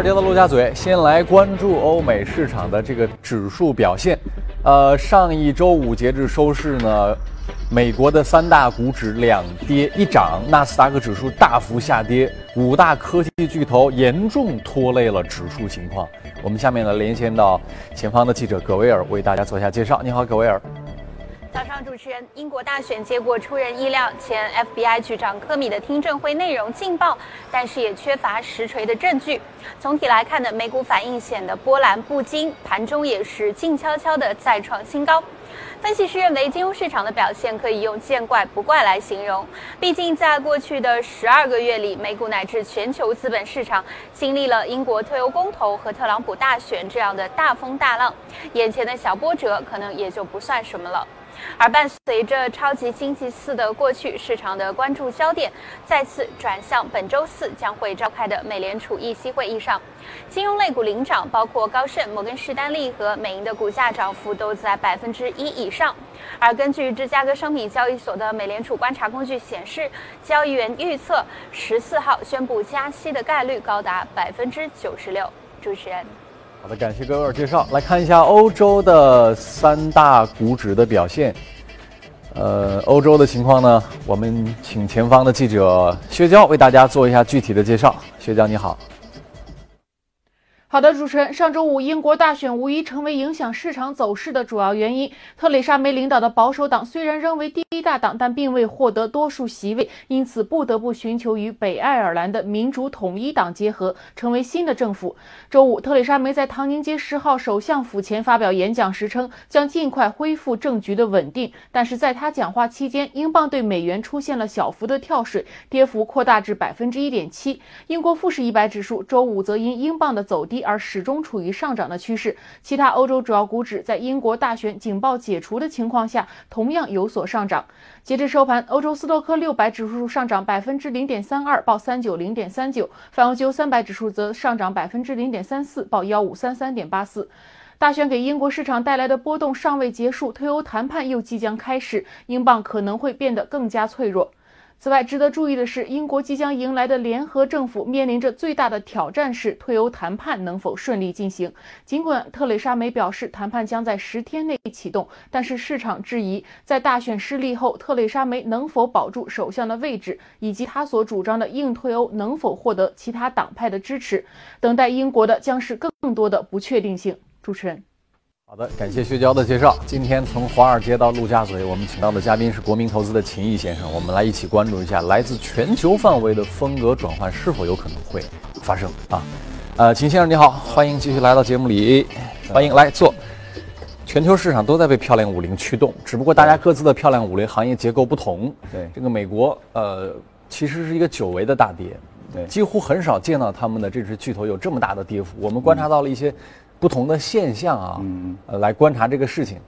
尔街的陆家嘴，先来关注欧美市场的这个指数表现。呃，上一周五截至收市呢，美国的三大股指两跌一涨，纳斯达克指数大幅下跌，五大科技巨头严重拖累了指数情况。我们下面呢连线到前方的记者葛维尔，为大家做一下介绍。你好，葛维尔。早上，主持人，英国大选结果出人意料，前 FBI 局长科米的听证会内容劲爆，但是也缺乏实锤的证据。总体来看呢，美股反应显得波澜不惊，盘中也是静悄悄的再创新高。分析师认为，金融市场的表现可以用见怪不怪来形容。毕竟，在过去的十二个月里，美股乃至全球资本市场经历了英国退欧公投和特朗普大选这样的大风大浪，眼前的小波折可能也就不算什么了。而伴随着超级星期四的过去，市场的关注焦点再次转向本周四将会召开的美联储议息会议上。金融类股领涨，包括高盛、摩根士丹利和美银的股价涨幅都在百分之一以上。而根据芝加哥商品交易所的美联储观察工具显示，交易员预测十四号宣布加息的概率高达百分之九十六。主持人。好的，感谢各位介绍。来看一下欧洲的三大股指的表现。呃，欧洲的情况呢，我们请前方的记者薛娇为大家做一下具体的介绍。薛娇，你好。好的，主持人，上周五英国大选无疑成为影响市场走势的主要原因。特蕾莎梅领导的保守党虽然仍为第一大党，但并未获得多数席位，因此不得不寻求与北爱尔兰的民主统一党结合，成为新的政府。周五，特蕾莎梅在唐宁街十号首相府前发表演讲时称，将尽快恢复政局的稳定。但是在他讲话期间，英镑对美元出现了小幅的跳水，跌幅扩大至百分之一点七。英国富时一百指数周五则因英镑的走低。而始终处于上涨的趋势，其他欧洲主要股指在英国大选警报解除的情况下，同样有所上涨。截至收盘，欧洲斯托克六百指数上涨百分之零点三二，报三九零点三九；泛欧三百指数则上涨百分之零点三四，报幺五三三点八四。大选给英国市场带来的波动尚未结束，退欧谈判又即将开始，英镑可能会变得更加脆弱。此外，值得注意的是，英国即将迎来的联合政府面临着最大的挑战是退欧谈判能否顺利进行。尽管特蕾莎梅表示谈判将在十天内启动，但是市场质疑，在大选失利后，特蕾莎梅能否保住首相的位置，以及她所主张的硬退欧能否获得其他党派的支持。等待英国的将是更多的不确定性。主持人。好的，感谢薛娇的介绍。今天从华尔街到陆家嘴，我们请到的嘉宾是国民投资的秦毅先生。我们来一起关注一下来自全球范围的风格转换是否有可能会发生啊？呃，秦先生你好，欢迎继续来到节目里，欢迎来坐。全球市场都在被漂亮五零驱动，只不过大家各自的漂亮五零行业结构不同。对，这个美国呃，其实是一个久违的大跌，对，几乎很少见到他们的这只巨头有这么大的跌幅。我们观察到了一些。不同的现象啊，呃，来观察这个事情。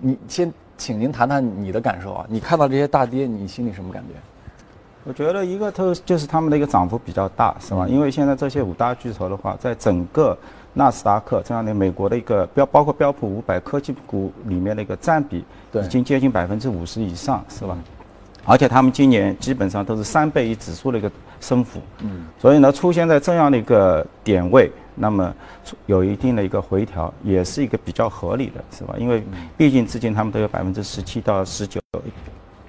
你先，请您谈谈你的感受啊。你看到这些大跌，你心里什么感觉？我觉得一个特就是他们的一个涨幅比较大，是吧？因为现在这些五大巨头的话，在整个纳斯达克这样的美国的一个标，包括标普五百科技股里面的一个占比，已经接近百分之五十以上，是吧？而且他们今年基本上都是三倍于指数的一个升幅，嗯，所以呢，出现在这样的一个点位。那么有一定的一个回调，也是一个比较合理的，是吧？因为毕竟至今他们都有百分之十七到十九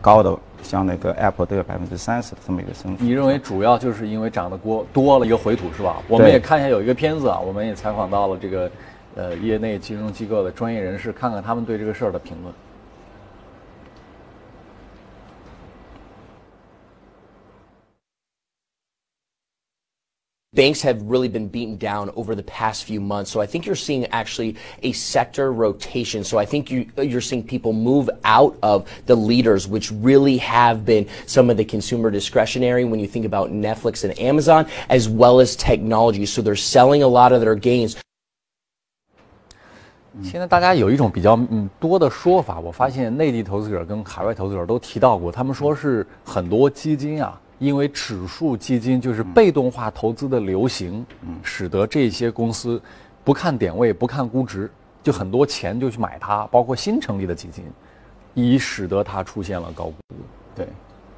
高的，像那个 Apple 都有百分之三十的这么一个升幅。你认为主要就是因为涨得过多了一个回吐是吧？我们也看一下有一个片子啊，我们也采访到了这个呃业内金融机构的专业人士，看看他们对这个事儿的评论。banks have really been beaten down over the past few months. So I think you're seeing actually a sector rotation. So I think you, you're seeing people move out of the leaders, which really have been some of the consumer discretionary when you think about Netflix and Amazon, as well as technology. So they're selling a lot of their gains. 现在大家有一种比较嗯多的说法，我发现内地投资者跟海外投资者都提到过，他们说是很多基金啊 因为指数基金就是被动化投资的流行，使得这些公司不看点位、不看估值，就很多钱就去买它，包括新成立的基金，以使得它出现了高估。对，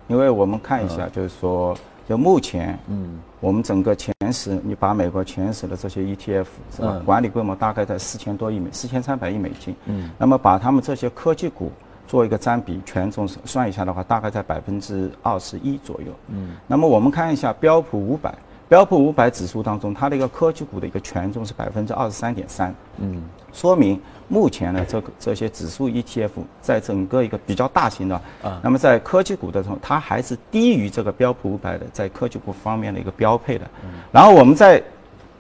因为我们看一下，就是说，就目前，嗯，我们整个前十，你把美国前十的这些 ETF 是吧，管理规模大概在四千多亿美，四千三百亿美金。嗯，那么把他们这些科技股做一个占比权重算一下的话，大概在百分之二十一左右。嗯，那么我们看一下标普五百。标普五百指数当中，它的一个科技股的一个权重是百分之二十三点三，嗯，说明目前呢，这个这些指数 ETF 在整个一个比较大型的啊，那么在科技股的中，它还是低于这个标普五百的在科技股方面的一个标配的。然后我们再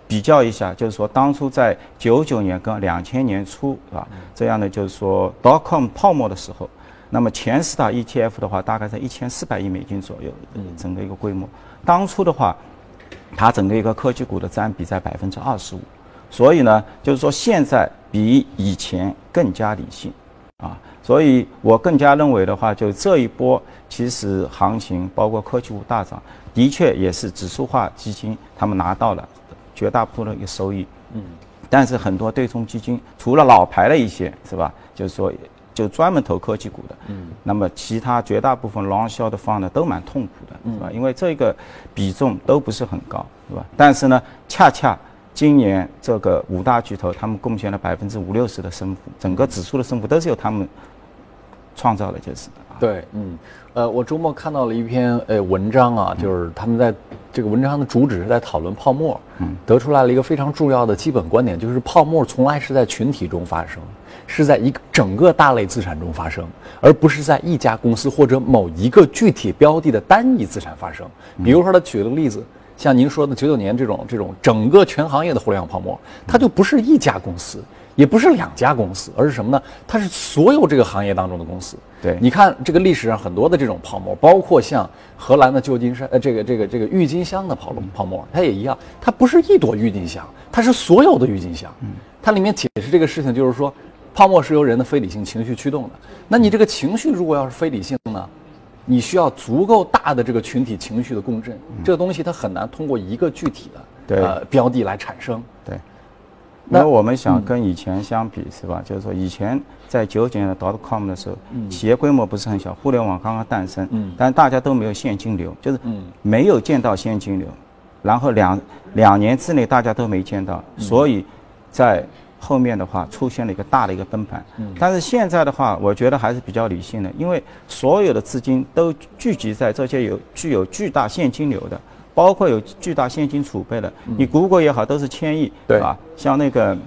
比较一下，就是说当初在九九年跟两千年初啊，这样的就是说 dotcom 泡沫的时候，那么前十大 ETF 的话，大概在一千四百亿美金左右，整个一个规模。当初的话。它整个一个科技股的占比在百分之二十五，所以呢，就是说现在比以前更加理性，啊，所以我更加认为的话，就这一波其实行情包括科技股大涨，的确也是指数化基金他们拿到了绝大部分的一个收益，嗯，但是很多对冲基金除了老牌的一些是吧，就是说。就专门投科技股的，嗯，那么其他绝大部分 long short 的方呢都蛮痛苦的，是吧？因为这个比重都不是很高，是吧？但是呢，恰恰今年这个五大巨头他们贡献了百分之五六十的升幅，整个指数的升幅都是由他们创造的，就是。对，嗯，呃，我周末看到了一篇呃文章啊，就是他们在这个文章的主旨是在讨论泡沫，嗯，得出来了一个非常重要的基本观点，就是泡沫从来是在群体中发生。是在一个整个大类资产中发生，而不是在一家公司或者某一个具体标的的单一资产发生。比如说，他举了个例子，像您说的九九年这种这种整个全行业的互联网泡沫，它就不是一家公司，也不是两家公司，而是什么呢？它是所有这个行业当中的公司。对，你看这个历史上很多的这种泡沫，包括像荷兰的旧金山呃这个这个这个郁金香的泡泡沫，它也一样，它不是一朵郁金香，它是所有的郁金香。嗯，它里面解释这个事情就是说。泡沫是由人的非理性情绪驱动的，那你这个情绪如果要是非理性呢，你需要足够大的这个群体情绪的共振，这个东西它很难通过一个具体的呃标的来产生。对，那我们想跟以前相比是吧？就是说以前在九九年的 dot com 的时候，企业规模不是很小，互联网刚刚诞生，但大家都没有现金流，就是没有见到现金流，然后两两年之内大家都没见到，所以在。后面的话出现了一个大的一个崩盘，但是现在的话，我觉得还是比较理性的，因为所有的资金都聚集在这些有具有巨大现金流的，包括有巨大现金储备的，你谷歌也好，都是千亿，对。吧？像那个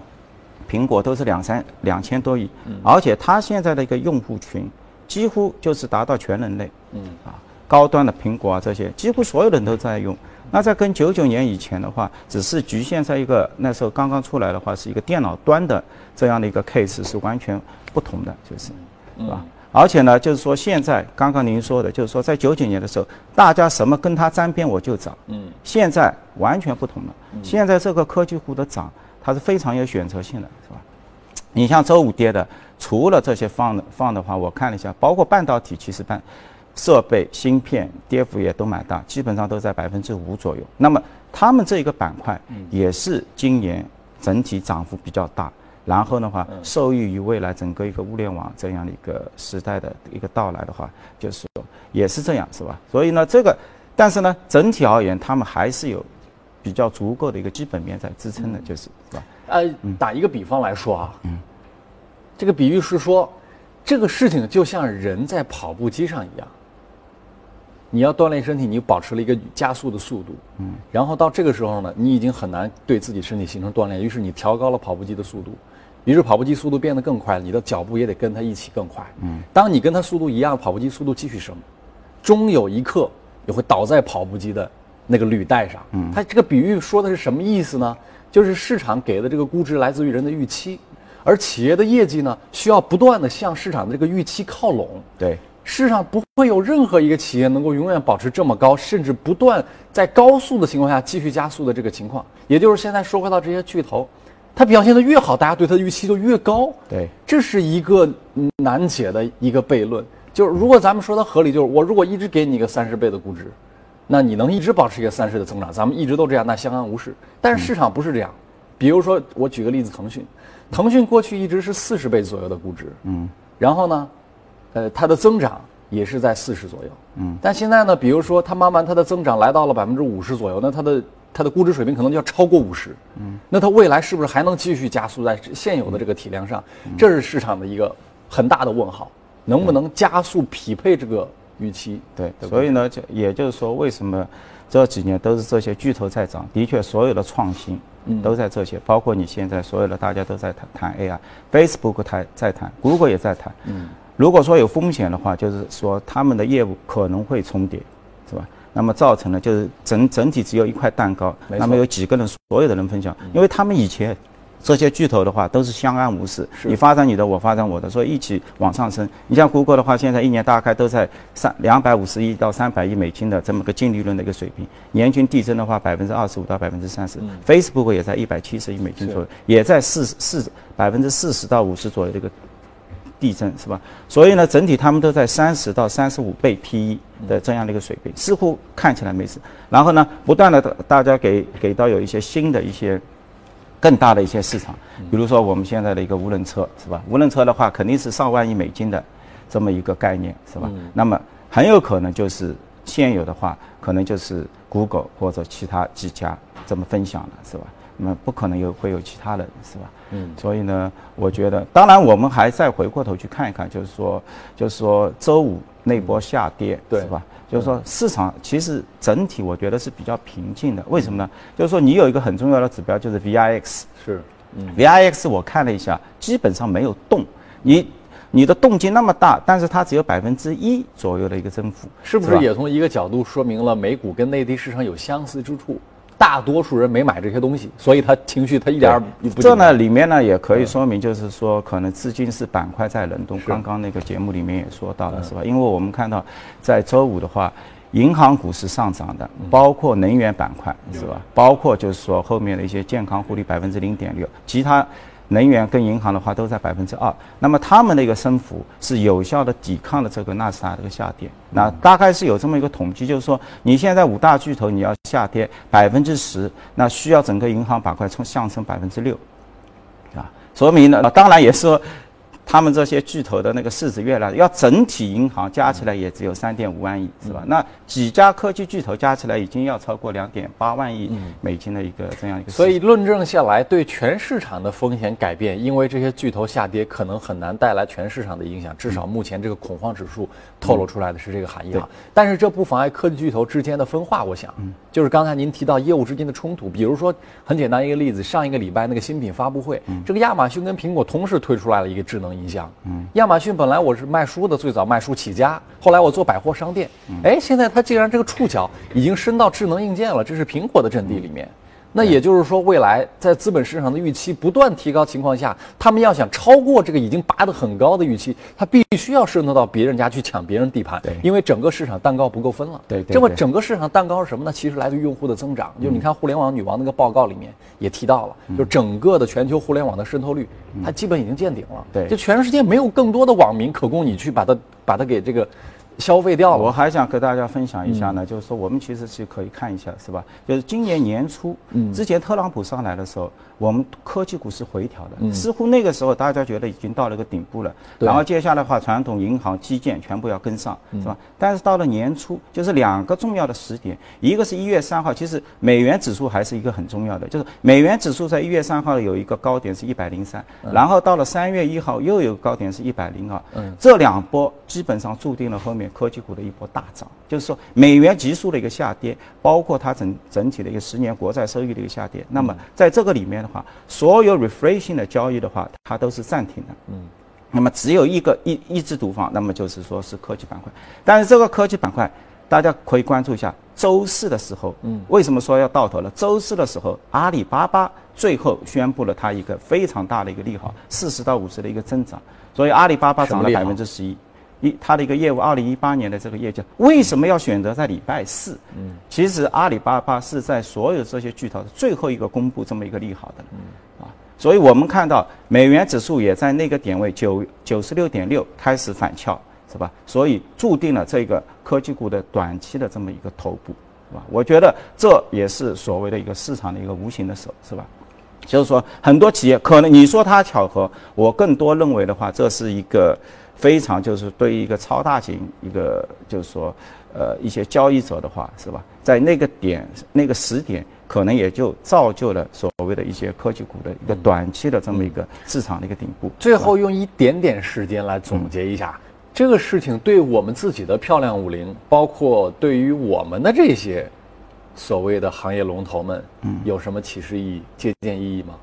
苹果都是两三两千多亿，而且它现在的一个用户群几乎就是达到全人类，嗯啊，高端的苹果啊这些，几乎所有人都在用。那在跟九九年以前的话，只是局限在一个那时候刚刚出来的话，是一个电脑端的这样的一个 case 是完全不同的，就是，是吧？而且呢，就是说现在刚刚您说的，就是说在九九年的时候，大家什么跟它沾边我就涨，嗯，现在完全不同了。现在这个科技股的涨，它是非常有选择性的，是吧？你像周五跌的，除了这些放的放的话，我看了一下，包括半导体，其实半。设备、芯片跌幅也都蛮大，基本上都在百分之五左右。那么他们这一个板块也是今年整体涨幅比较大。然后的话，受益于未来整个一个物联网这样的一个时代的一个到来的话，就是说也是这样，是吧？所以呢，这个，但是呢，整体而言，他们还是有比较足够的一个基本面在支撑的，就是是吧？呃，打一个比方来说啊，嗯，这个比喻是说，这个事情就像人在跑步机上一样。你要锻炼身体，你保持了一个加速的速度，嗯，然后到这个时候呢，你已经很难对自己身体形成锻炼，于是你调高了跑步机的速度，于是跑步机速度变得更快，你的脚步也得跟它一起更快，嗯，当你跟它速度一样，跑步机速度继续升，终有一刻你会倒在跑步机的那个履带上，嗯，它这个比喻说的是什么意思呢？就是市场给的这个估值来自于人的预期，而企业的业绩呢，需要不断的向市场的这个预期靠拢，对。世上不会有任何一个企业能够永远保持这么高，甚至不断在高速的情况下继续加速的这个情况。也就是现在说回到这些巨头，它表现的越好，大家对它的预期就越高。对，这是一个难解的一个悖论。就是如果咱们说它合理，就是我如果一直给你一个三十倍的估值，那你能一直保持一个三十的增长，咱们一直都这样，那相安无事。但是市场不是这样。比如说，我举个例子，腾讯，腾讯过去一直是四十倍左右的估值，嗯，然后呢？呃，它的增长也是在四十左右，嗯，但现在呢，比如说它慢慢它的增长来到了百分之五十左右，那它的它的估值水平可能就要超过五十。嗯，那它未来是不是还能继续加速在现有的这个体量上？这是市场的一个很大的问号，能不能加速匹配这个预期？对，所以呢，就也就是说，为什么这几年都是这些巨头在涨？的确，所有的创新都在这些，包括你现在所有的大家都在谈谈 AI，Facebook 谈在谈，Google 也在谈。嗯，如果说有风险的话，就是说他们的业务可能会重叠，是吧？那么造成了就是整整体只有一块蛋糕，那么有几个人所有的人分享，因为他们以前这些巨头的话都是相安无事，你发展你的，我发展我的，所以一起往上升。你像谷歌的话，现在一年大概都在三两百五十亿到三百亿美金的这么个净利润的一个水平，年均递增的话百分之二十五到百分之三十。Facebook 也在一百七十亿美金左右，也在四四百分之四十到五十左右的一个。递增是吧？所以呢，整体他们都在三十到三十五倍 PE 的这样的一个水平，似乎看起来没事。然后呢，不断的大家给给到有一些新的一些更大的一些市场，比如说我们现在的一个无人车是吧？无人车的话肯定是上万亿美金的这么一个概念是吧？那么很有可能就是现有的话，可能就是 Google 或者其他几家这么分享了是吧？那么不可能有会有其他人是吧？嗯，所以呢，我觉得，当然我们还再回过头去看一看，就是说，就是说周五那波下跌，对，是吧？就是说市场其实整体我觉得是比较平静的。为什么呢？就是说你有一个很重要的指标就是 VIX，是，嗯，VIX 我看了一下，基本上没有动。你你的动静那么大，但是它只有百分之一左右的一个增幅，是不是也从一个角度说明了美股跟内地市场有相似之处？大多数人没买这些东西，所以他情绪他一点儿不。这呢里面呢也可以说明，就是说可能资金是板块在轮动。刚刚那个节目里面也说到了，是吧？因为我们看到，在周五的话，银行股是上涨的，包括能源板块，是吧？包括就是说后面的一些健康护理百分之零点六，其他。能源跟银行的话都在百分之二，那么他们的一个升幅是有效的抵抗了这个纳斯达克的下跌。那大概是有这么一个统计，就是说你现在五大巨头你要下跌百分之十，那需要整个银行板块从上升百分之六，啊，说明呢，当然也是说。他们这些巨头的那个市值越来，要整体银行加起来也只有三点五万亿，是吧？那几家科技巨头加起来已经要超过两点八万亿美金的一个这样一个。所以论证下来，对全市场的风险改变，因为这些巨头下跌，可能很难带来全市场的影响。至少目前这个恐慌指数透露出来的是这个含义啊。但是这不妨碍科技巨头之间的分化。我想，就是刚才您提到业务之间的冲突，比如说很简单一个例子，上一个礼拜那个新品发布会，这个亚马逊跟苹果同时推出来了一个智能。音箱，嗯，亚马逊本来我是卖书的，最早卖书起家，后来我做百货商店，哎，现在它竟然这个触角已经伸到智能硬件了，这是苹果的阵地里面。那也就是说，未来在资本市场的预期不断提高情况下，他们要想超过这个已经拔得很高的预期，他必须要渗透到别人家去抢别人地盘。对，因为整个市场蛋糕不够分了。对，这么整个市场蛋糕是什么呢？其实来自于用户的增长。就你看互联网女王那个报告里面也提到了，就整个的全球互联网的渗透率，它基本已经见顶了。对，就全世界没有更多的网民可供你去把它把它给这个。消费掉了。我还想跟大家分享一下呢，就是说我们其实是可以看一下，是吧？就是今年年初，之前特朗普上来的时候。我们科技股是回调的，似乎那个时候大家觉得已经到了一个顶部了，然后接下来的话，传统银行、基建全部要跟上，是吧？但是到了年初，就是两个重要的时点，一个是一月三号，其实美元指数还是一个很重要的，就是美元指数在一月三号有一个高点是一百零三，然后到了三月一号又有个高点是一百零二，这两波基本上注定了后面科技股的一波大涨，就是说美元急速的一个下跌，包括它整整体的一个十年国债收益的一个下跌，那么在这个里面。话，所有 refreshing 的交易的话，它都是暂停的。嗯，那么只有一个一一枝独放，那么就是说是科技板块。但是这个科技板块，大家可以关注一下。周四的时候，嗯，为什么说要到头了？周四的时候，阿里巴巴最后宣布了它一个非常大的一个利好，四十到五十的一个增长，所以阿里巴巴涨了百分之十一。一，它的一个业务，二零一八年的这个业绩，为什么要选择在礼拜四？嗯，其实阿里巴巴是在所有这些巨头的最后一个公布这么一个利好的，嗯，啊，所以我们看到美元指数也在那个点位九九十六点六开始反翘，是吧？所以注定了这个科技股的短期的这么一个头部，是吧？我觉得这也是所谓的一个市场的一个无形的手，是吧？就是说，很多企业可能你说它巧合，我更多认为的话，这是一个非常就是对于一个超大型一个就是说，呃，一些交易者的话，是吧？在那个点那个时点，可能也就造就了所谓的一些科技股的一个短期的这么一个市场的一个顶部。最后用一点点时间来总结一下，这个事情对我们自己的漂亮五零，包括对于我们的这些。所谓的行业龙头们，嗯，有什么启示意义、借鉴意义吗？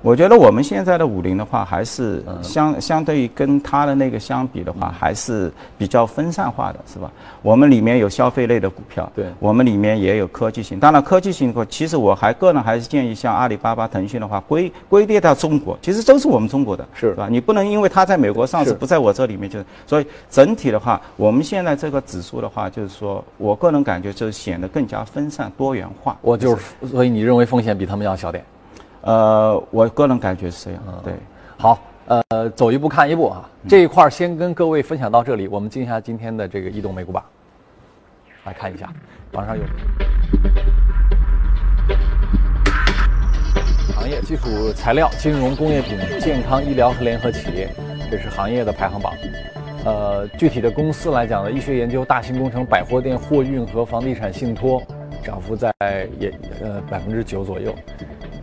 我觉得我们现在的五菱的话，还是相相对于跟它的那个相比的话，还是比较分散化的，是吧？我们里面有消费类的股票，对，我们里面也有科技型。当然，科技型的话，其实我还个人还是建议像阿里巴巴、腾讯的话，归归列到中国，其实都是我们中国的，是吧？你不能因为它在美国上市，不在我这里面就。所以整体的话，我们现在这个指数的话，就是说我个人感觉就显得更加分散多元化。我就是，所以你认为风险比他们要小点？呃，我个人感觉是这样。对，好，呃，走一步看一步啊。这一块儿先跟各位分享到这里，我们进一下今天的这个移动美股榜，来看一下，榜上有行业基础材料、金融、工业品、健康、医疗和联合企业，这是行业的排行榜。呃，具体的公司来讲呢，医学研究、大型工程、百货店、货运和房地产信托，涨幅在也呃百分之九左右。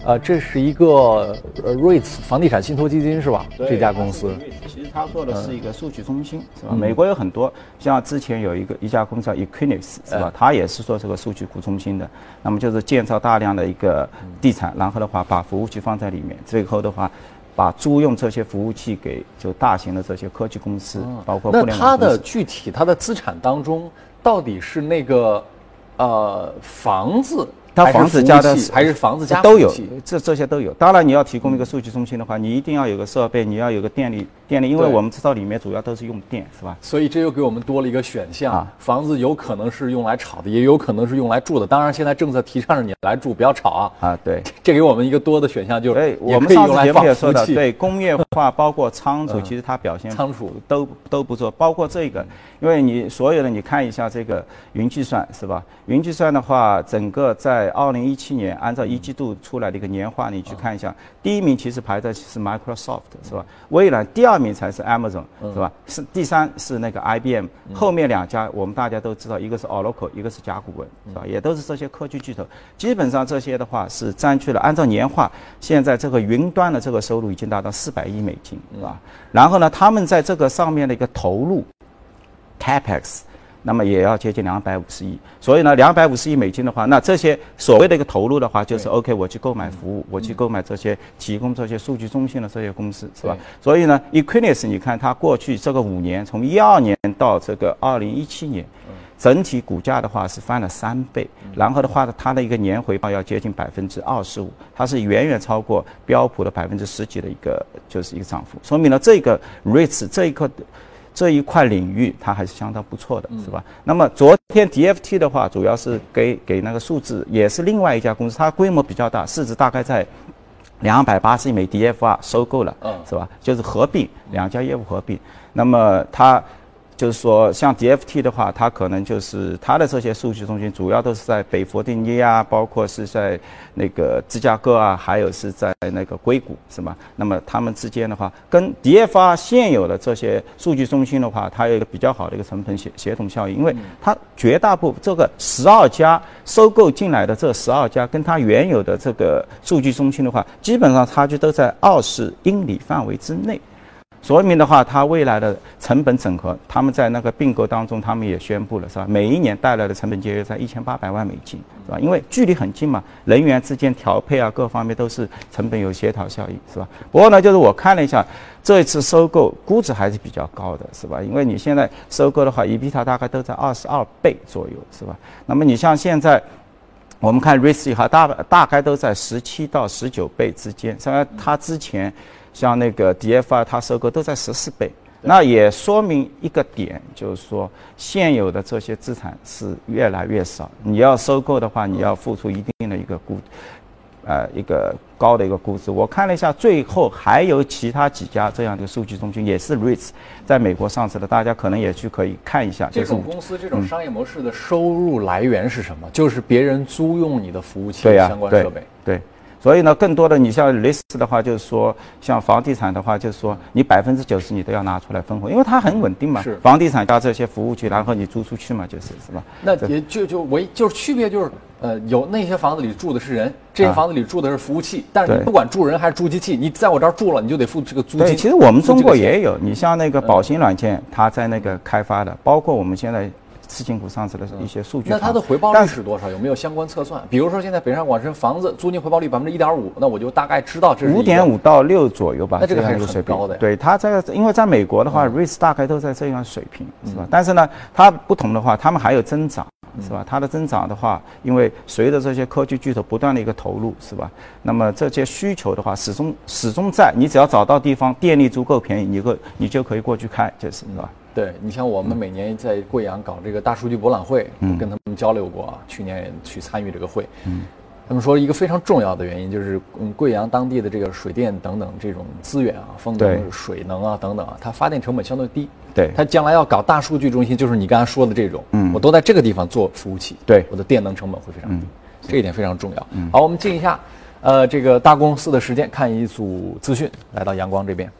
呃，这是一个呃瑞慈房地产信托基金是吧？这家公司其实它做的是一个数据中心，是吧？美国有很多，像之前有一个一家公司叫 Equinix，是吧？它也是做这个数据库中心的。那么就是建造大量的一个地产，然后的话把服务器放在里面，最后的话把租用这些服务器给就大型的这些科技公司，包括那它的具体它的资产当中到底是那个呃房子？它房子加的还是房子加都有，这这些都有。当然，你要提供一个数据中心的话，你一定要有个设备，你要有个电力。电力，因为我们知道里面主要都是用电，是吧？所以这又给我们多了一个选项。房子有可能是用来炒的，也有可能是用来住的。当然，现在政策提倡着你来住，不要炒啊。啊，对，这给我们一个多的选项，就是哎，我们上次节目也说的，对，工业化包括仓储，其实它表现仓储都都不错。包括这个，因为你所有的你看一下这个云计算，是吧？云计算的话，整个在二零一七年按照一季度出来的一个年化，你去看一下，第一名其实排在是 Microsoft，是吧？微软第二。名才是 Amazon 是吧？是第三是那个 IBM，后面两家我们大家都知道，一个是 Oracle，一个是甲骨文，是吧？也都是这些科技巨头。基本上这些的话是占据了，按照年化，现在这个云端的这个收入已经达到四百亿美金，是吧？然后呢，他们在这个上面的一个投入，Capex。那么也要接近两百五十亿，所以呢，两百五十亿美金的话，那这些所谓的一个投入的话，就是 OK，我去购买服务，我去购买这些提供这些数据中心的这些公司，是吧？所以呢，Equinix，你看它过去这个五年，从一二年到这个二零一七年，整体股价的话是翻了三倍，然后的话呢，它的一个年回报要接近百分之二十五，它是远远超过标普的百分之十几的一个就是一个涨幅，说明了这个 REITs 这一颗。这一块领域它还是相当不错的，是吧？那么昨天 DFT 的话，主要是给给那个数字，也是另外一家公司，它规模比较大，市值大概在两百八十亿美 DFR 收购了，是吧？就是合并两家业务合并，那么它。就是说，像 DFT 的话，它可能就是它的这些数据中心，主要都是在北佛定尼啊，包括是在那个芝加哥啊，还有是在那个硅谷，是吗？那么他们之间的话，跟 DFR 现有的这些数据中心的话，它有一个比较好的一个成本协协同效应，因为它绝大部分这个十二家收购进来的这十二家，跟它原有的这个数据中心的话，基本上差距都在二十英里范围之内。说明的话，它未来的成本整合，他们在那个并购当中，他们也宣布了，是吧？每一年带来的成本节约在一千八百万美金，是吧？因为距离很近嘛，人员之间调配啊，各方面都是成本有协调效应，是吧？不过呢，就是我看了一下，这一次收购估值还是比较高的，是吧？因为你现在收购的话，EBITDA 大概都在二十二倍左右，是吧？那么你像现在，我们看 r i s 哈大大概都在十七到十九倍之间，虽然它之前。像那个 DFR，它收购都在十四倍，那也说明一个点，就是说现有的这些资产是越来越少。你要收购的话，你要付出一定的一个估，呃，一个高的一个估值。我看了一下，最后还有其他几家这样的数据中心也是 REITs，在美国上市的，大家可能也去可以看一下。这种公司这种商业模式的收入来源是什么？就是别人租用你的服务器相关设备。对。所以呢，更多的你像类似的话，就是说像房地产的话，就是说你百分之九十你都要拿出来分红，因为它很稳定嘛。是房地产加这些服务区，然后你租出去嘛，就是是吧？那也就就唯就是区别就是，呃，有那些房子里住的是人，这些啊房子里住的是服务器，但是你不管住人还是住机器，你在我这儿住了，你就得付这个租对，金。其实我们中国也有，你像那个宝兴软件，它在那个开发的，包括我们现在次新股上市的一些数据那。它的回报率是多少？有没有相关测算？比如说现在北上广深房子租金回报率百分之一点五，那我就大概知道这是五点五到六左右吧，那这个还是很高的对它这个，因为在美国的话，REITs 大概都在这样水平，是吧？但是呢，它不同的话，他们还有增长，嗯是吧？它的增长的话，因为随着这些科技巨头不断的一个投入，是吧？那么这些需求的话，始终始终在，你只要找到地方，电力足够便宜，你个你就可以过去开，就是是吧？对你像我们每年在贵阳搞这个大数据博览会，嗯我跟他们交流过啊，去年也去参与这个会，他们说一个非常重要的原因就是，嗯，贵阳当地的这个水电等等这种资源啊，风能、水能啊等等啊，它发电成本相对低。对它将来要搞大数据中心，就是你刚才说的这种，嗯我都在这个地方做服务器，对我的电能成本会非常低，嗯这一点非常重要。好，我们进一下，呃，这个大公司的时间，看一组资讯，来到阳光这边。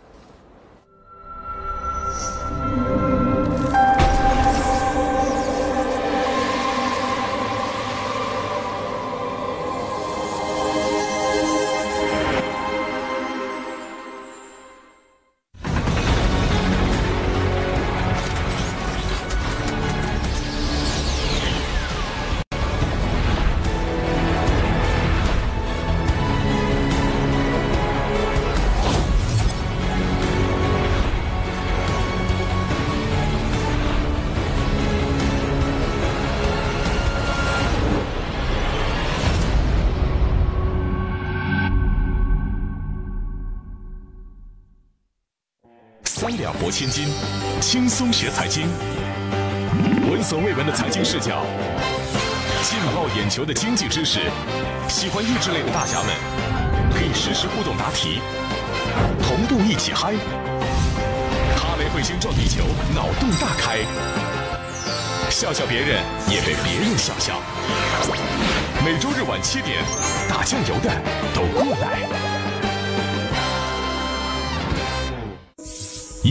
两拨千金，轻松学财经，闻所未闻的财经视角，劲爆眼球的经济知识，喜欢益智类的大侠们可以实时互动答题，同步一起嗨。哈雷彗星撞地球，脑洞大开，笑笑别人也被别人笑笑。每周日晚七点，打酱油的都过来。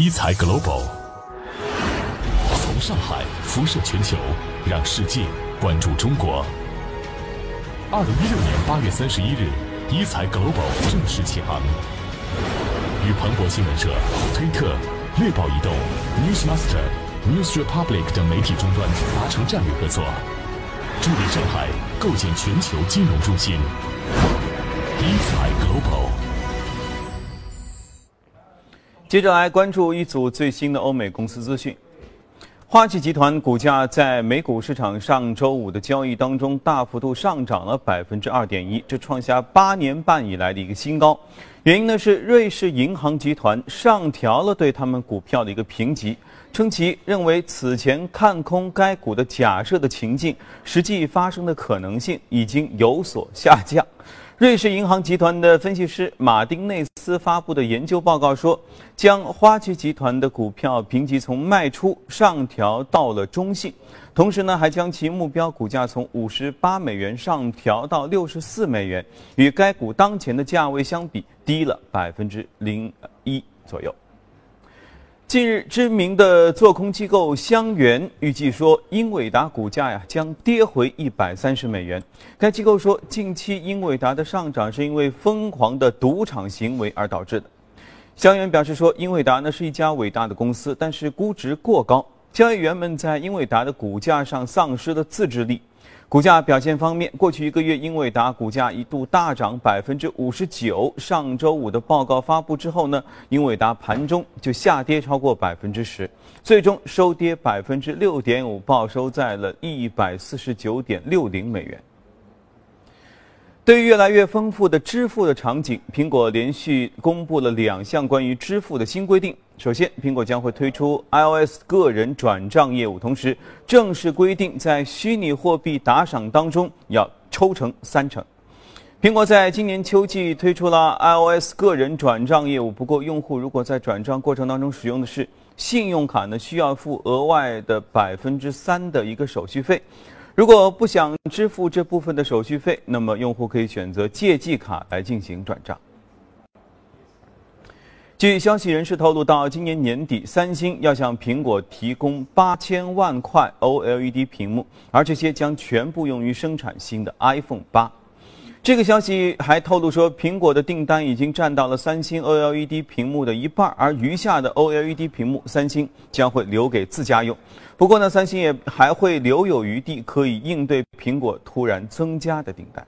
一财 Global 从上海辐射全球，让世界关注中国。二零一六年八月三十一日，一财 Global 正式起航，与彭博新闻社、推特、猎豹移动、Newsmaster、News Republic 等媒体终端达成战略合作，助力上海构建全球金融中心。一财 Global。接着来关注一组最新的欧美公司资讯。花旗集团股价在美股市场上周五的交易当中大幅度上涨了百分之二点一，这创下八年半以来的一个新高。原因呢是瑞士银行集团上调了对他们股票的一个评级，称其认为此前看空该股的假设的情境，实际发生的可能性已经有所下降。瑞士银行集团的分析师马丁内斯发布的研究报告说，将花旗集团的股票评级从卖出上调到了中性，同时呢，还将其目标股价从五十八美元上调到六十四美元，与该股当前的价位相比低了百分之零一左右。近日，知名的做空机构香橼预计说，英伟达股价呀将跌回一百三十美元。该机构说，近期英伟达的上涨是因为疯狂的赌场行为而导致的。香橼表示说，英伟达呢是一家伟大的公司，但是估值过高，交易员们在英伟达的股价上丧失了自制力。股价表现方面，过去一个月，英伟达股价一度大涨百分之五十九。上周五的报告发布之后呢，英伟达盘中就下跌超过百分之十，最终收跌百分之六点五，报收在了一百四十九点六零美元。对于越来越丰富的支付的场景，苹果连续公布了两项关于支付的新规定。首先，苹果将会推出 iOS 个人转账业务，同时正式规定在虚拟货币打赏当中要抽成三成。苹果在今年秋季推出了 iOS 个人转账业务，不过用户如果在转账过程当中使用的是信用卡呢，需要付额外的百分之三的一个手续费。如果不想支付这部分的手续费，那么用户可以选择借记卡来进行转账。据消息人士透露，到今年年底，三星要向苹果提供八千万块 OLED 屏幕，而这些将全部用于生产新的 iPhone 八。这个消息还透露说，苹果的订单已经占到了三星 OLED 屏幕的一半，而余下的 OLED 屏幕，三星将会留给自家用。不过呢，三星也还会留有余地，可以应对苹果突然增加的订单。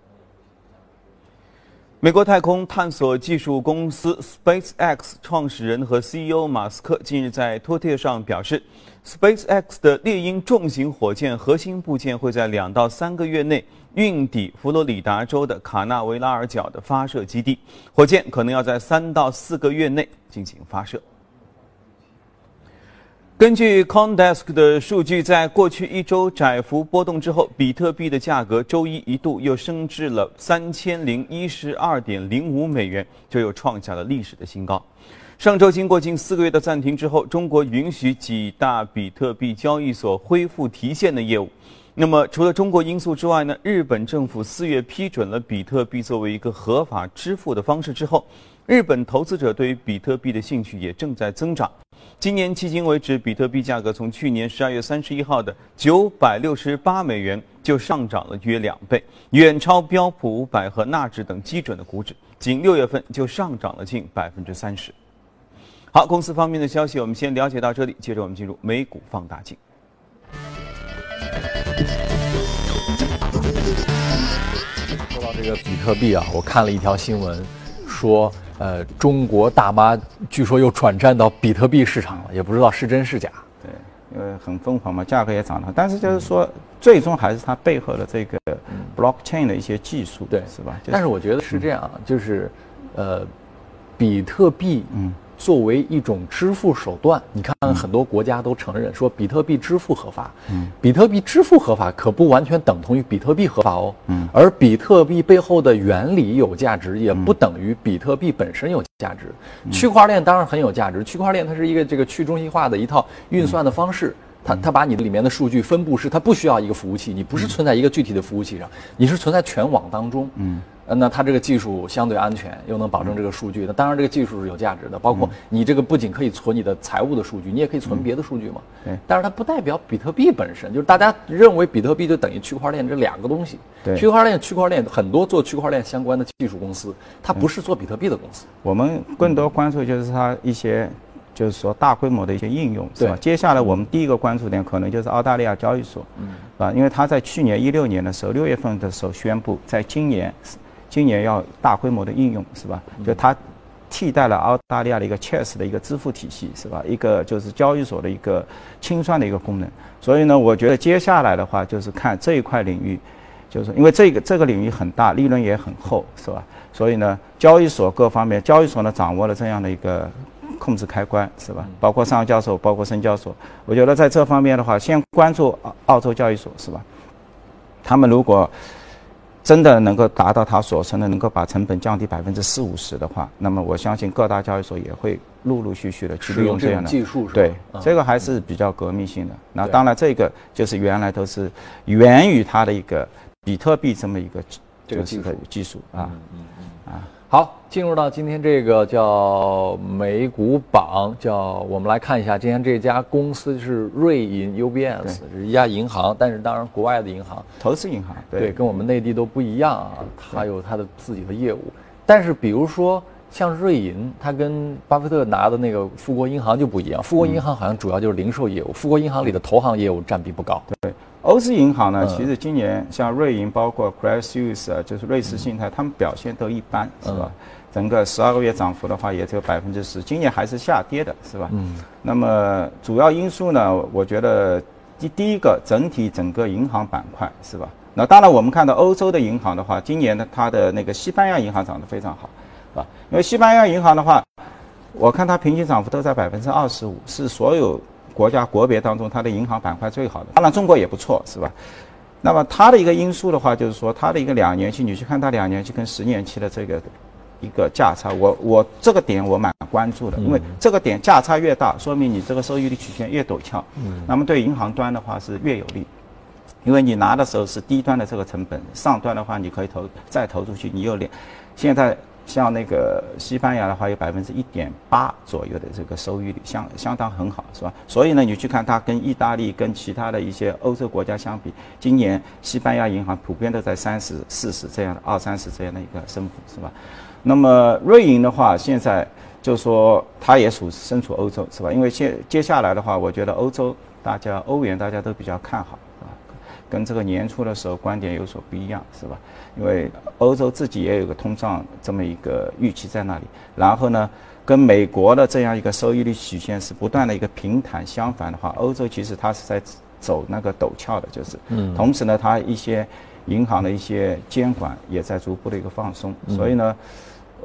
美国太空探索技术公司 SpaceX 创始人和 CEO 马斯克近日在推特上表示，SpaceX 的猎鹰重型火箭核心部件会在两到三个月内运抵佛罗里达州的卡纳维拉尔角的发射基地，火箭可能要在三到四个月内进行发射。根据 c o n d e s k 的数据，在过去一周窄幅波动之后，比特币的价格周一一度又升至了三千零一十二点零五美元，这又创下了历史的新高。上周经过近四个月的暂停之后，中国允许几大比特币交易所恢复提现的业务。那么，除了中国因素之外呢？日本政府四月批准了比特币作为一个合法支付的方式之后。日本投资者对于比特币的兴趣也正在增长。今年迄今为止，比特币价格从去年十二月三十一号的九百六十八美元就上涨了约两倍，远超标普五百和纳指等基准的股指。仅六月份就上涨了近百分之三十。好，公司方面的消息我们先了解到这里，接着我们进入美股放大镜。说到这个比特币啊，我看了一条新闻，说。呃，中国大妈据说又转战到比特币市场了，也不知道是真是假。对，因为很疯狂嘛，价格也涨了。但是就是说，最终还是它背后的这个 blockchain 的一些技术，对，是吧？但是我觉得是这样，就是，呃，比特币，嗯。作为一种支付手段，你看很多国家都承认说比特币支付合法。嗯，比特币支付合法可不完全等同于比特币合法哦。嗯，而比特币背后的原理有价值，也不等于比特币本身有价值。区块链当然很有价值，区块链它是一个这个去中心化的一套运算的方式，它它把你的里面的数据分布式，它不需要一个服务器，你不是存在一个具体的服务器上，你是存在全网当中。嗯。呃，那它这个技术相对安全，又能保证这个数据。那当然，这个技术是有价值的。包括你这个不仅可以存你的财务的数据，你也可以存别的数据嘛。对。但是它不代表比特币本身，就是大家认为比特币就等于区块链这两个东西。对。区块链，区块链很多做区块链相关的技术公司，它不是做比特币的公司。我们更多关注就是它一些，就是说大规模的一些应用，是吧？接下来我们第一个关注点可能就是澳大利亚交易所，嗯，啊，因为它在去年一六年的时候，六月份的时候宣布，在今年。今年要大规模的应用是吧？就它替代了澳大利亚的一个 Chess 的一个支付体系是吧？一个就是交易所的一个清算的一个功能。所以呢，我觉得接下来的话就是看这一块领域，就是因为这个这个领域很大，利润也很厚是吧？所以呢，交易所各方面，交易所呢掌握了这样的一个控制开关是吧？包括上交所，包括深交所，我觉得在这方面的话，先关注澳澳洲交易所是吧？他们如果真的能够达到他所称的能够把成本降低百分之四五十的话，那么我相信各大交易所也会陆陆续续的去利用这样的技术。对，这个还是比较革命性的。那当然，这个就是原来都是源于它的一个比特币这么一个这个技术技术啊。好，进入到今天这个叫美股榜，叫我们来看一下，今天这家公司是瑞银 UBS，是一家银行，但是当然国外的银行，投资银行，对，跟我们内地都不一样啊，它有它的自己的业务。但是比如说像瑞银，它跟巴菲特拿的那个富国银行就不一样，富国银行好像主要就是零售业务，富国银行里的投行业务占比不高。对。欧资银行呢，其实今年像瑞银，包括 Credit Suisse，就是瑞士信贷，他们表现都一般，是吧？整个十二个月涨幅的话，也只有百分之十，今年还是下跌的，是吧？嗯。那么主要因素呢，我觉得第第一个，整体整个银行板块，是吧？那当然，我们看到欧洲的银行的话，今年呢，它的那个西班牙银行涨得非常好，是吧？因为西班牙银行的话，我看它平均涨幅都在百分之二十五，是所有。国家国别当中，它的银行板块最好的，当然中国也不错，是吧？那么它的一个因素的话，就是说它的一个两年期，你去看它两年期跟十年期的这个一个价差，我我这个点我蛮关注的，因为这个点价差越大，说明你这个收益率曲线越陡峭，嗯，那么对银行端的话是越有利。因为你拿的时候是低端的这个成本，上端的话你可以投再投出去，你有两，现在像那个西班牙的话有百分之一点八左右的这个收益率，相相当很好，是吧？所以呢，你去看它跟意大利跟其他的一些欧洲国家相比，今年西班牙银行普遍都在三十四十这样的二三十这样的一个升幅，是吧？那么瑞银的话，现在就说它也属身处欧洲，是吧？因为接接下来的话，我觉得欧洲大家欧元大家都比较看好，跟这个年初的时候观点有所不一样，是吧？因为欧洲自己也有个通胀这么一个预期在那里，然后呢，跟美国的这样一个收益率曲线是不断的一个平坦相反的话，欧洲其实它是在走那个陡峭的，就是，嗯，同时呢，它一些银行的一些监管也在逐步的一个放松，所以呢。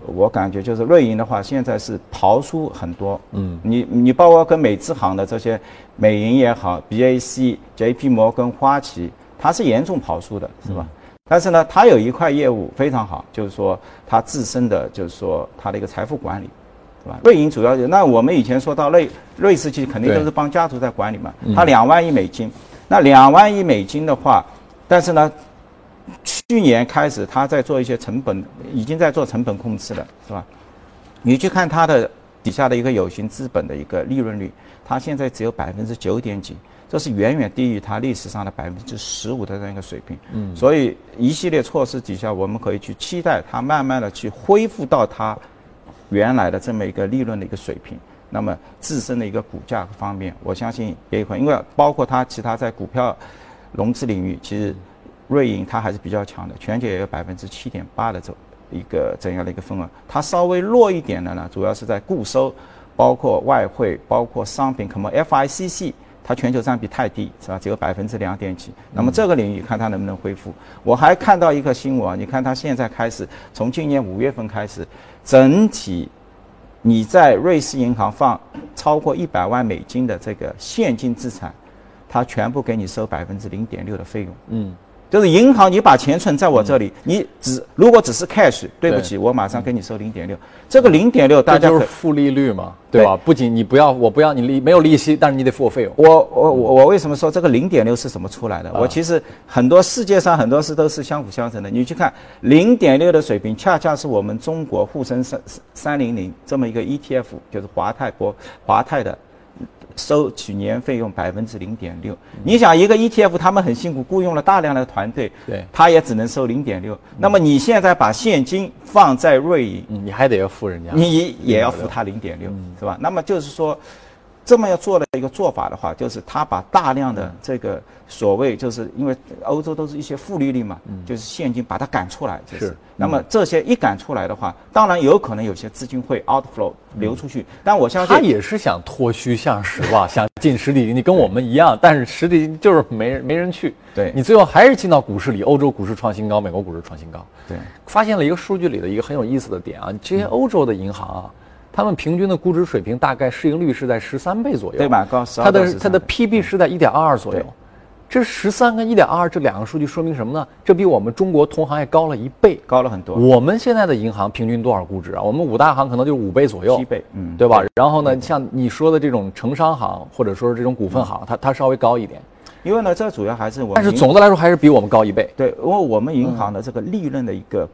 我感觉就是瑞银的话，现在是刨出很多。嗯，你你包括跟美资行的这些美银也好，BAC、JP 摩根、花旗，它是严重刨出的，是吧？但是呢，它有一块业务非常好，就是说它自身的就是说它的一个财富管理，是吧？瑞银主要就那我们以前说到瑞瑞士其实肯定都是帮家族在管理嘛，它两万亿美金，那两万亿美金的话，但是呢。去年开始，他在做一些成本，已经在做成本控制了，是吧？你去看它的底下的一个有形资本的一个利润率，它现在只有百分之九点几，这是远远低于它历史上的百分之十五的这样一个水平。嗯，所以一系列措施底下，我们可以去期待它慢慢的去恢复到它原来的这么一个利润的一个水平。那么自身的一个股价方面，我相信也会，因为包括它其他在股票融资领域，其实。瑞银它还是比较强的，全球也有百分之七点八的这一个这样的一个份额。它稍微弱一点的呢，主要是在固收，包括外汇，包括商品，可能 FICC 它全球占比太低，是吧？只有百分之两点几。那么这个领域看它能不能恢复。我还看到一个新闻，你看它现在开始，从今年五月份开始，整体你在瑞士银行放超过一百万美金的这个现金资产，它全部给你收百分之零点六的费用。嗯。就是银行，你把钱存在我这里，你只如果只是 cash，对不起，我马上给你收零点六。这个零点六，大家就是负利率嘛，对吧？不仅你不要，我不要你利，没有利息，但是你得付我费用。我我我我为什么说这个零点六是怎么出来的？我其实很多世界上很多事都是相辅相成的。你去看零点六的水平，恰恰是我们中国沪深三三零零这么一个 ETF，就是华泰国华泰的。收取年费用百分之零点六，你想一个 ETF，他们很辛苦，雇佣了大量的团队，对，他也只能收零点六。那么你现在把现金放在瑞银，你还得要付人家，你也要付他零点六，是吧？那么就是说。这么要做的一个做法的话，就是他把大量的这个所谓，就是因为欧洲都是一些负利率嘛，就是现金把它赶出来，就是。那么这些一赶出来的话，当然有可能有些资金会 outflow 流出去，但我相信他也是想脱虚向实吧，想进实体经济，跟我们一样，但是实体就是没人没人去。对你最后还是进到股市里，欧洲股市创新高，美国股市创新高。对，发现了一个数据里的一个很有意思的点啊，这些欧洲的银行啊。他们平均的估值水平大概市盈率是在十三倍左右，对吧？高它的它的 PB 是在一点二二左右，这十三跟一点二这两个数据说明什么呢？这比我们中国同行业高了一倍，高了很多。我们现在的银行平均多少估值啊？我们五大行可能就是五倍左右，七倍，嗯，对吧？然后呢，像你说的这种城商行或者说是这种股份行，它它稍微高一点，因为呢，这主要还是我，但是总的来说还是比我们高一倍。对，因为我们银行的这个利润的一个。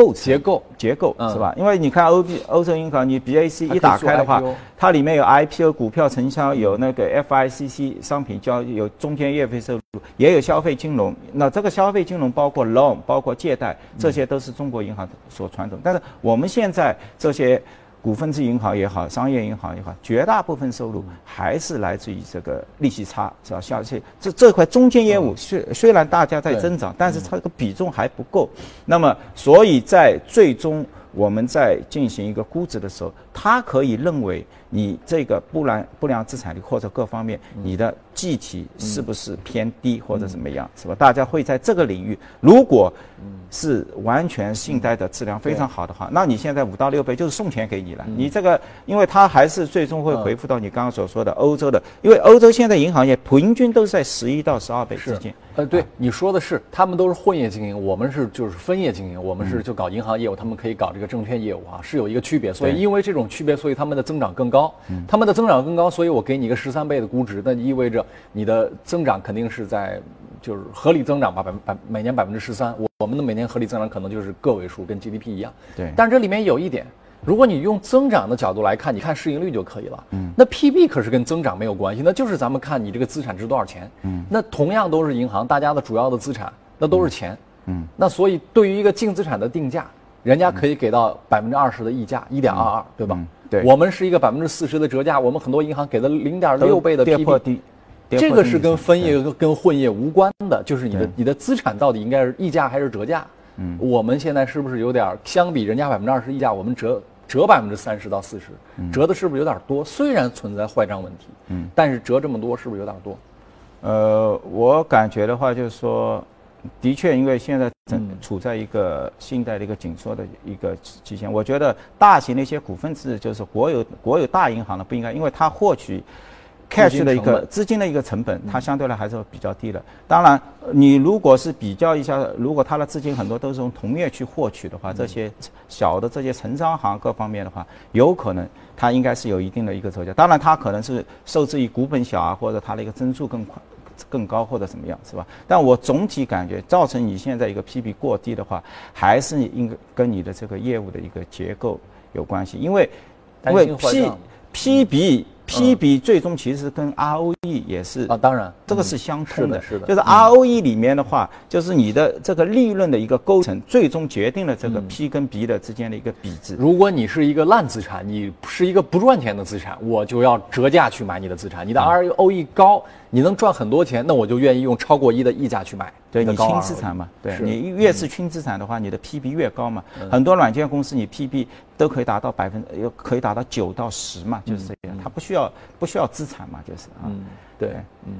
构结构结构是吧？因为你看欧 B 欧洲银行，你 BAC 一打开的话，它里面有 IPO 股票承销，有那个 FICC 商品交易，有中间业费收入，也有消费金融。那这个消费金融包括 loan，包括借贷，这些都是中国银行所传统。但是我们现在这些。股份制银行也好，商业银行也好，绝大部分收入还是来自于这个利息差，是吧？消息这这块中间业务虽虽然大家在增长，但是它这个比重还不够。那么，所以在最终我们在进行一个估值的时候，它可以认为你这个不良不良资产率或者各方面你的计提是不是偏低或者怎么样，是吧？大家会在这个领域，如果是完全信贷的质量非常好的话，那你现在五到六倍就是送钱给你了。你这个，因为它还是最终会回复到你刚刚所说的欧洲的，因为欧洲现在银行业平均都是在十一到十二倍之间。呃，对，你说的是，他们都是混业经营，我们是就是分业经营，我们是就搞银行业务，他们可以搞这个证券业务啊，是有一个区别。所以因为这种区别，所以他们的增长更高。他们的增长更高，所以我给你一个十三倍的估值，那意味着你的增长肯定是在就是合理增长吧，百百每年百分之十三，我我们的每年合理增长可能就是个位数，跟 GDP 一样。对但这里面有一点，如果你用增长的角度来看，你看市盈率就可以了。嗯，那 PB 可是跟增长没有关系，那就是咱们看你这个资产值多少钱。嗯，那同样都是银行，大家的主要的资产那都是钱。嗯，那所以对于一个净资产的定价，人家可以给到百分之二十的溢价，一点二二，对吧？嗯对我们是一个百分之四十的折价，我们很多银行给的零点六倍的跌 PB，破低，这个是跟分业跟跟混业无关的，就是你的你的资产到底应该是溢价还是折价？嗯，我们现在是不是有点儿相比人家百分之二十溢价，我们折折百分之三十到四十，折的是不是有点多？虽然存在坏账问题，嗯，但是折这么多是不是有点多？呃，我感觉的话，就是说，的确，因为现在正嗯处在一个信贷的一个紧缩的一个期期间，我觉得大型的一些股份制，就是国有国有大银行呢不应该，因为它获取 cash 的一个资金的一个成本，它相对来还是比较低的。当然，你如果是比较一下，如果它的资金很多都是从同业去获取的话，这些小的这些城商行各方面的话，有可能它应该是有一定的一个折价。当然，它可能是受制于股本小啊，或者它的一个增速更快。更高或者怎么样是吧？但我总体感觉，造成你现在一个 PB 过低的话，还是应该跟你的这个业务的一个结构有关系，因为因为 P 账 PB PB 最终其实跟 ROE 也是啊，当然这个是相通的，是的是的就是 ROE 里面的话，就是你的这个利润的一个构成，最终决定了这个 P 跟 B 的之间的一个比值。如果你是一个烂资产，你是一个不赚钱的资产，我就要折价去买你的资产。你的 ROE 高，你能赚很多钱，那我就愿意用超过一的溢价去买。对你轻资产嘛，对你越是轻资产的话，你的 PB 越高嘛。很多软件公司你 PB 都可以达到百分，又可以达到九到十嘛，就是这样。它不需要不需要资产嘛，就是啊。嗯，对，嗯，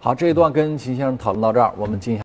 好，这一段跟秦先生讨论到这儿，我们进行。